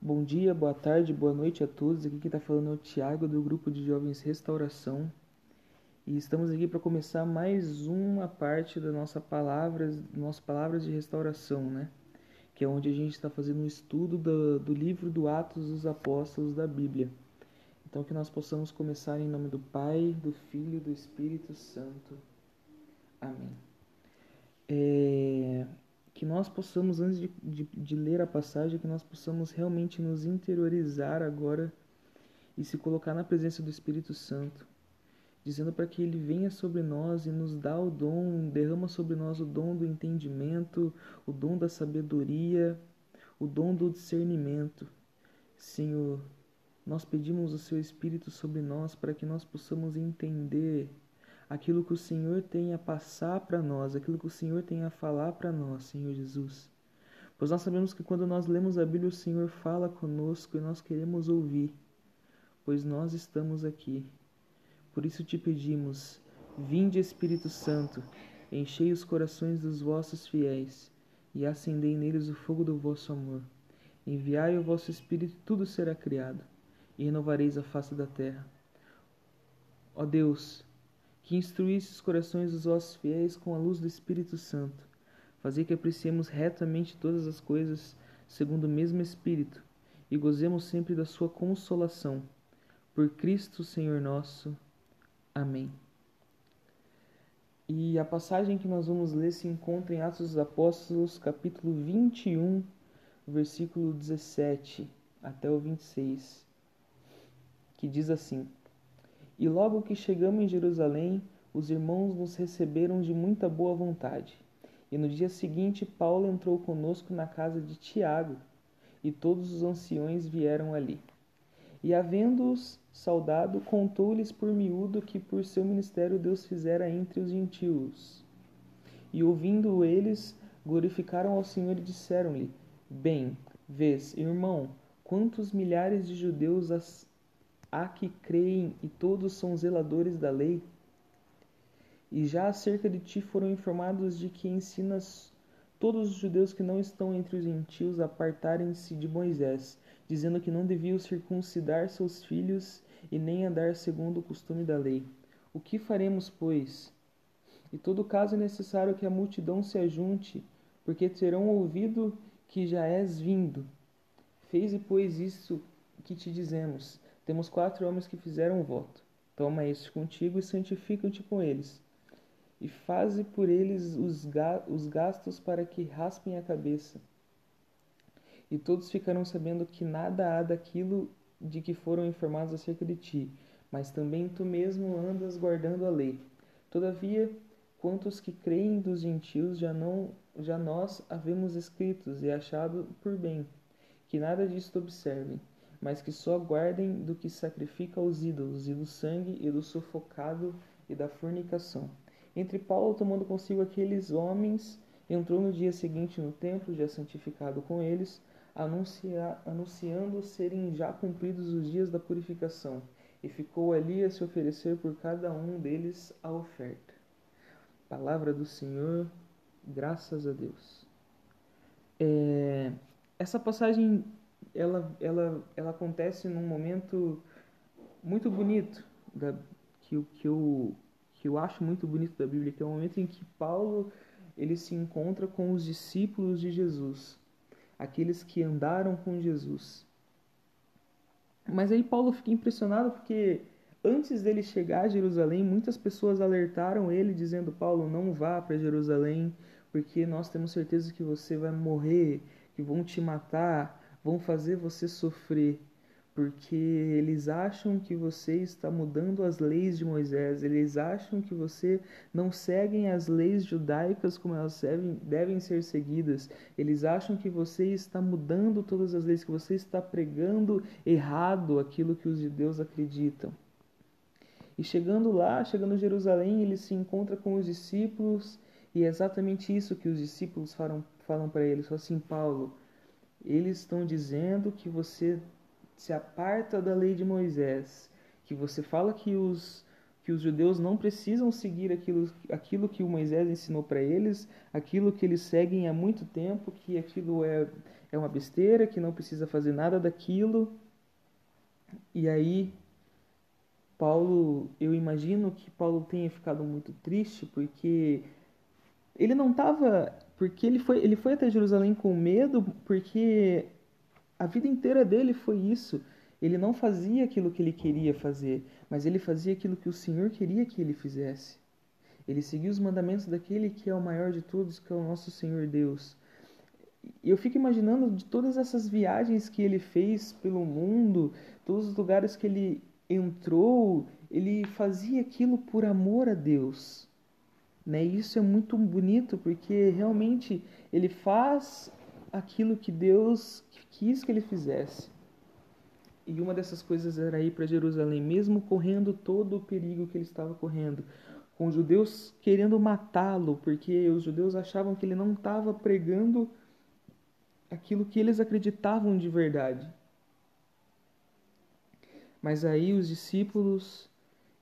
Bom dia, boa tarde, boa noite a todos. Aqui quem está falando é o Tiago do grupo de jovens Restauração. E estamos aqui para começar mais uma parte da nossa palavras, nossas palavras de restauração, né? Que é onde a gente está fazendo um estudo do, do livro do Atos dos Apóstolos da Bíblia. Então que nós possamos começar em nome do Pai, do Filho e do Espírito Santo. Amém. É que nós possamos, antes de, de, de, ler a passagem, que nós possamos realmente nos interiorizar agora e se colocar na presença do Espírito Santo, dizendo para que ele venha sobre nós e nos dá o dom, derrama sobre nós o dom do entendimento, o dom da sabedoria, o dom do discernimento. Senhor, nós pedimos o seu Espírito sobre nós para que nós possamos entender aquilo que o Senhor tem a passar para nós, aquilo que o Senhor tem a falar para nós, Senhor Jesus. Pois nós sabemos que quando nós lemos a Bíblia, o Senhor fala conosco e nós queremos ouvir, pois nós estamos aqui. Por isso te pedimos, vinde Espírito Santo, enchei os corações dos vossos fiéis e acendei neles o fogo do vosso amor. Enviai o vosso Espírito, tudo será criado, e renovareis a face da terra. Ó Deus, que instruísse os corações dos vossos fiéis com a luz do Espírito Santo. Fazei que apreciemos retamente todas as coisas segundo o mesmo Espírito e gozemos sempre da sua consolação. Por Cristo, Senhor nosso. Amém. E a passagem que nós vamos ler se encontra em Atos dos Apóstolos, capítulo 21, versículo 17 até o 26, que diz assim: e logo que chegamos em Jerusalém, os irmãos nos receberam de muita boa vontade. E no dia seguinte, Paulo entrou conosco na casa de Tiago, e todos os anciões vieram ali. E havendo-os saudado, contou-lhes por miúdo que por seu ministério Deus fizera entre os gentios. E ouvindo eles, glorificaram ao Senhor e disseram-lhe: Bem, vês, irmão, quantos milhares de judeus há que creem e todos são zeladores da lei. E já acerca de ti foram informados de que ensinas todos os judeus que não estão entre os gentios a apartarem-se de Moisés, dizendo que não deviam circuncidar seus filhos e nem andar segundo o costume da lei. O que faremos, pois? Em todo caso é necessário que a multidão se ajunte, porque terão ouvido que já és vindo. Fez, pois, isso que te dizemos temos quatro homens que fizeram um voto. Toma estes contigo e santifica-te com eles. E faze por eles os, ga os gastos para que raspem a cabeça. E todos ficarão sabendo que nada há daquilo de que foram informados acerca de ti, mas também tu mesmo andas guardando a lei. Todavia, quantos que creem dos gentios já não já nós havemos escritos e achado por bem que nada disto observem mas que só guardem do que sacrifica aos ídolos, e do sangue, e do sufocado, e da fornicação. Entre Paulo, tomando consigo aqueles homens, entrou no dia seguinte no templo, já santificado com eles, anuncia, anunciando serem já cumpridos os dias da purificação, e ficou ali a se oferecer por cada um deles a oferta. Palavra do Senhor, graças a Deus. É, essa passagem ela, ela, ela acontece num momento muito bonito, da, que, que, eu, que eu acho muito bonito da Bíblia, que é o momento em que Paulo ele se encontra com os discípulos de Jesus, aqueles que andaram com Jesus. Mas aí Paulo fica impressionado porque antes dele chegar a Jerusalém, muitas pessoas alertaram ele dizendo: Paulo, não vá para Jerusalém, porque nós temos certeza que você vai morrer, que vão te matar, vão fazer você sofrer, porque eles acham que você está mudando as leis de Moisés, eles acham que você não segue as leis judaicas como elas devem, devem ser seguidas, eles acham que você está mudando todas as leis, que você está pregando errado aquilo que os judeus acreditam. E chegando lá, chegando em Jerusalém, ele se encontra com os discípulos, e é exatamente isso que os discípulos falam, falam para ele. Falam assim, Paulo, eles estão dizendo que você se aparta da lei de Moisés, que você fala que os que os judeus não precisam seguir aquilo, aquilo que o Moisés ensinou para eles, aquilo que eles seguem há muito tempo, que aquilo é, é uma besteira, que não precisa fazer nada daquilo. E aí Paulo, eu imagino que Paulo tenha ficado muito triste porque ele não estava, porque ele foi, ele foi até Jerusalém com medo, porque a vida inteira dele foi isso. Ele não fazia aquilo que ele queria fazer, mas ele fazia aquilo que o Senhor queria que ele fizesse. Ele seguia os mandamentos daquele que é o maior de todos, que é o nosso Senhor Deus. Eu fico imaginando de todas essas viagens que ele fez pelo mundo, todos os lugares que ele entrou, ele fazia aquilo por amor a Deus. Né? E isso é muito bonito porque realmente ele faz aquilo que Deus quis que ele fizesse. E uma dessas coisas era ir para Jerusalém, mesmo correndo todo o perigo que ele estava correndo, com os judeus querendo matá-lo, porque os judeus achavam que ele não estava pregando aquilo que eles acreditavam de verdade. Mas aí os discípulos,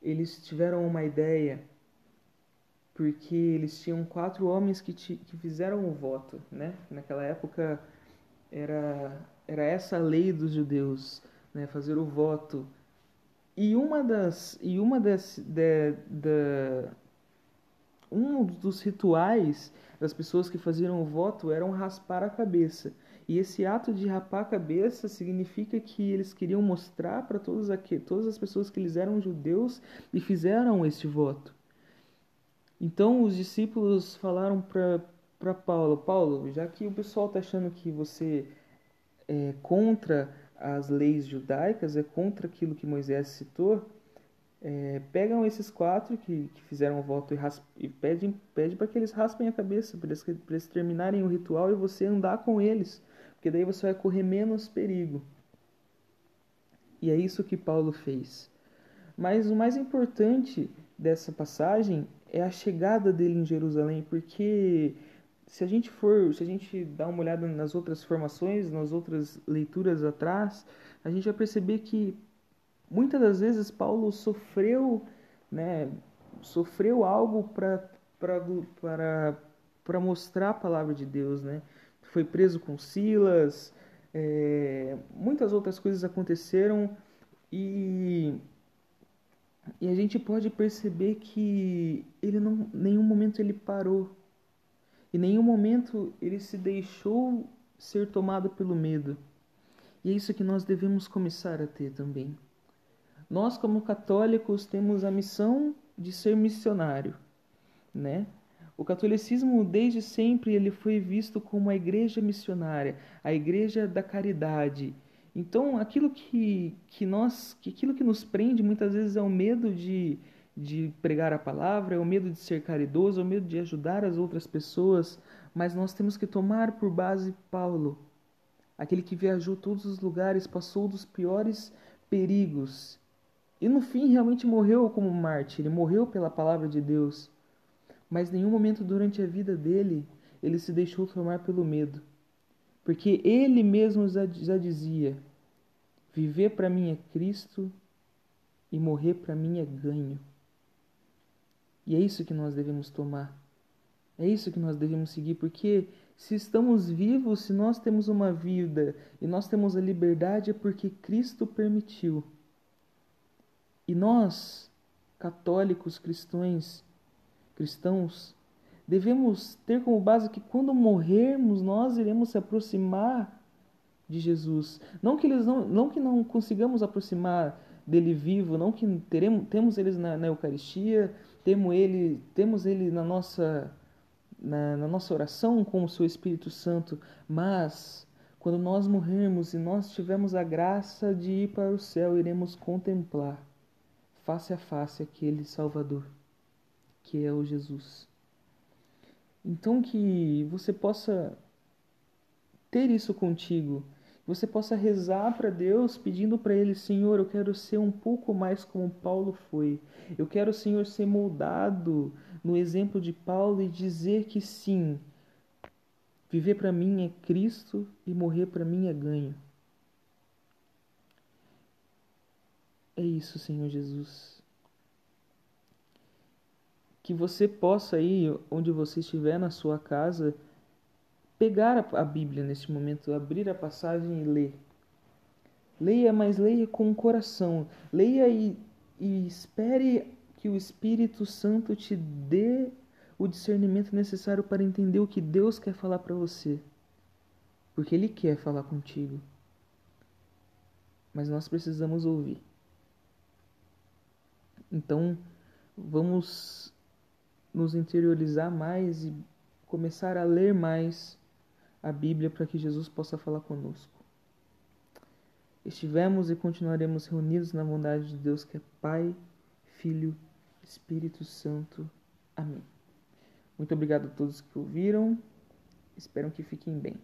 eles tiveram uma ideia, porque eles tinham quatro homens que, que fizeram o voto, né? Naquela época era, era essa a lei dos judeus, né? Fazer o voto. E uma das, e uma das, de, de, um dos rituais das pessoas que faziam o voto eram raspar a cabeça. E esse ato de rapar a cabeça significa que eles queriam mostrar para todas, todas as pessoas que eles eram judeus e fizeram este voto. Então os discípulos falaram para Paulo: Paulo, já que o pessoal está achando que você é contra as leis judaicas, é contra aquilo que Moisés citou, é, pegam esses quatro que, que fizeram o voto e, e pedem pede para que eles raspem a cabeça, para eles, eles terminarem o ritual e você andar com eles porque daí você vai correr menos perigo. E é isso que Paulo fez. Mas o mais importante dessa passagem é a chegada dele em Jerusalém, porque se a gente for, se a gente dá uma olhada nas outras formações, nas outras leituras atrás, a gente vai perceber que muitas das vezes Paulo sofreu, né, sofreu algo para para para mostrar a palavra de Deus, né? foi preso com Silas, é, muitas outras coisas aconteceram e, e a gente pode perceber que ele não, nenhum momento ele parou, em nenhum momento ele se deixou ser tomado pelo medo. E é isso que nós devemos começar a ter também. Nós, como católicos, temos a missão de ser missionário, né? O catolicismo desde sempre ele foi visto como a igreja missionária, a igreja da caridade. Então, aquilo que, que nós, que aquilo que nos prende muitas vezes é o medo de, de pregar a palavra, é o medo de ser caridoso, é o medo de ajudar as outras pessoas, mas nós temos que tomar por base Paulo, aquele que viajou todos os lugares, passou dos piores perigos. E no fim realmente morreu como mártir, ele morreu pela palavra de Deus. Mas nenhum momento durante a vida dele ele se deixou tomar pelo medo, porque ele mesmo já dizia: viver para mim é Cristo e morrer para mim é ganho. E é isso que nós devemos tomar. É isso que nós devemos seguir, porque se estamos vivos, se nós temos uma vida e nós temos a liberdade, é porque Cristo permitiu. E nós, católicos, cristãos, cristãos, devemos ter como base que quando morrermos nós iremos se aproximar de Jesus. Não que eles não, não que não consigamos aproximar dele vivo, não que teremos, temos eles na, na Eucaristia, temos ele, temos ele na nossa na, na nossa oração com o seu Espírito Santo, mas quando nós morrermos e nós tivermos a graça de ir para o céu, iremos contemplar face a face aquele Salvador que é o Jesus. Então que você possa ter isso contigo, você possa rezar para Deus pedindo para Ele, Senhor, eu quero ser um pouco mais como Paulo foi. Eu quero, Senhor, ser moldado no exemplo de Paulo e dizer que sim, viver para mim é Cristo e morrer para mim é ganho. É isso, Senhor Jesus que você possa ir onde você estiver na sua casa pegar a Bíblia neste momento, abrir a passagem e ler. Leia, mas leia com o coração. Leia e, e espere que o Espírito Santo te dê o discernimento necessário para entender o que Deus quer falar para você. Porque Ele quer falar contigo. Mas nós precisamos ouvir. Então, vamos nos interiorizar mais e começar a ler mais a Bíblia para que Jesus possa falar conosco. Estivemos e continuaremos reunidos na bondade de Deus que é Pai, Filho, Espírito Santo. Amém. Muito obrigado a todos que ouviram. Espero que fiquem bem.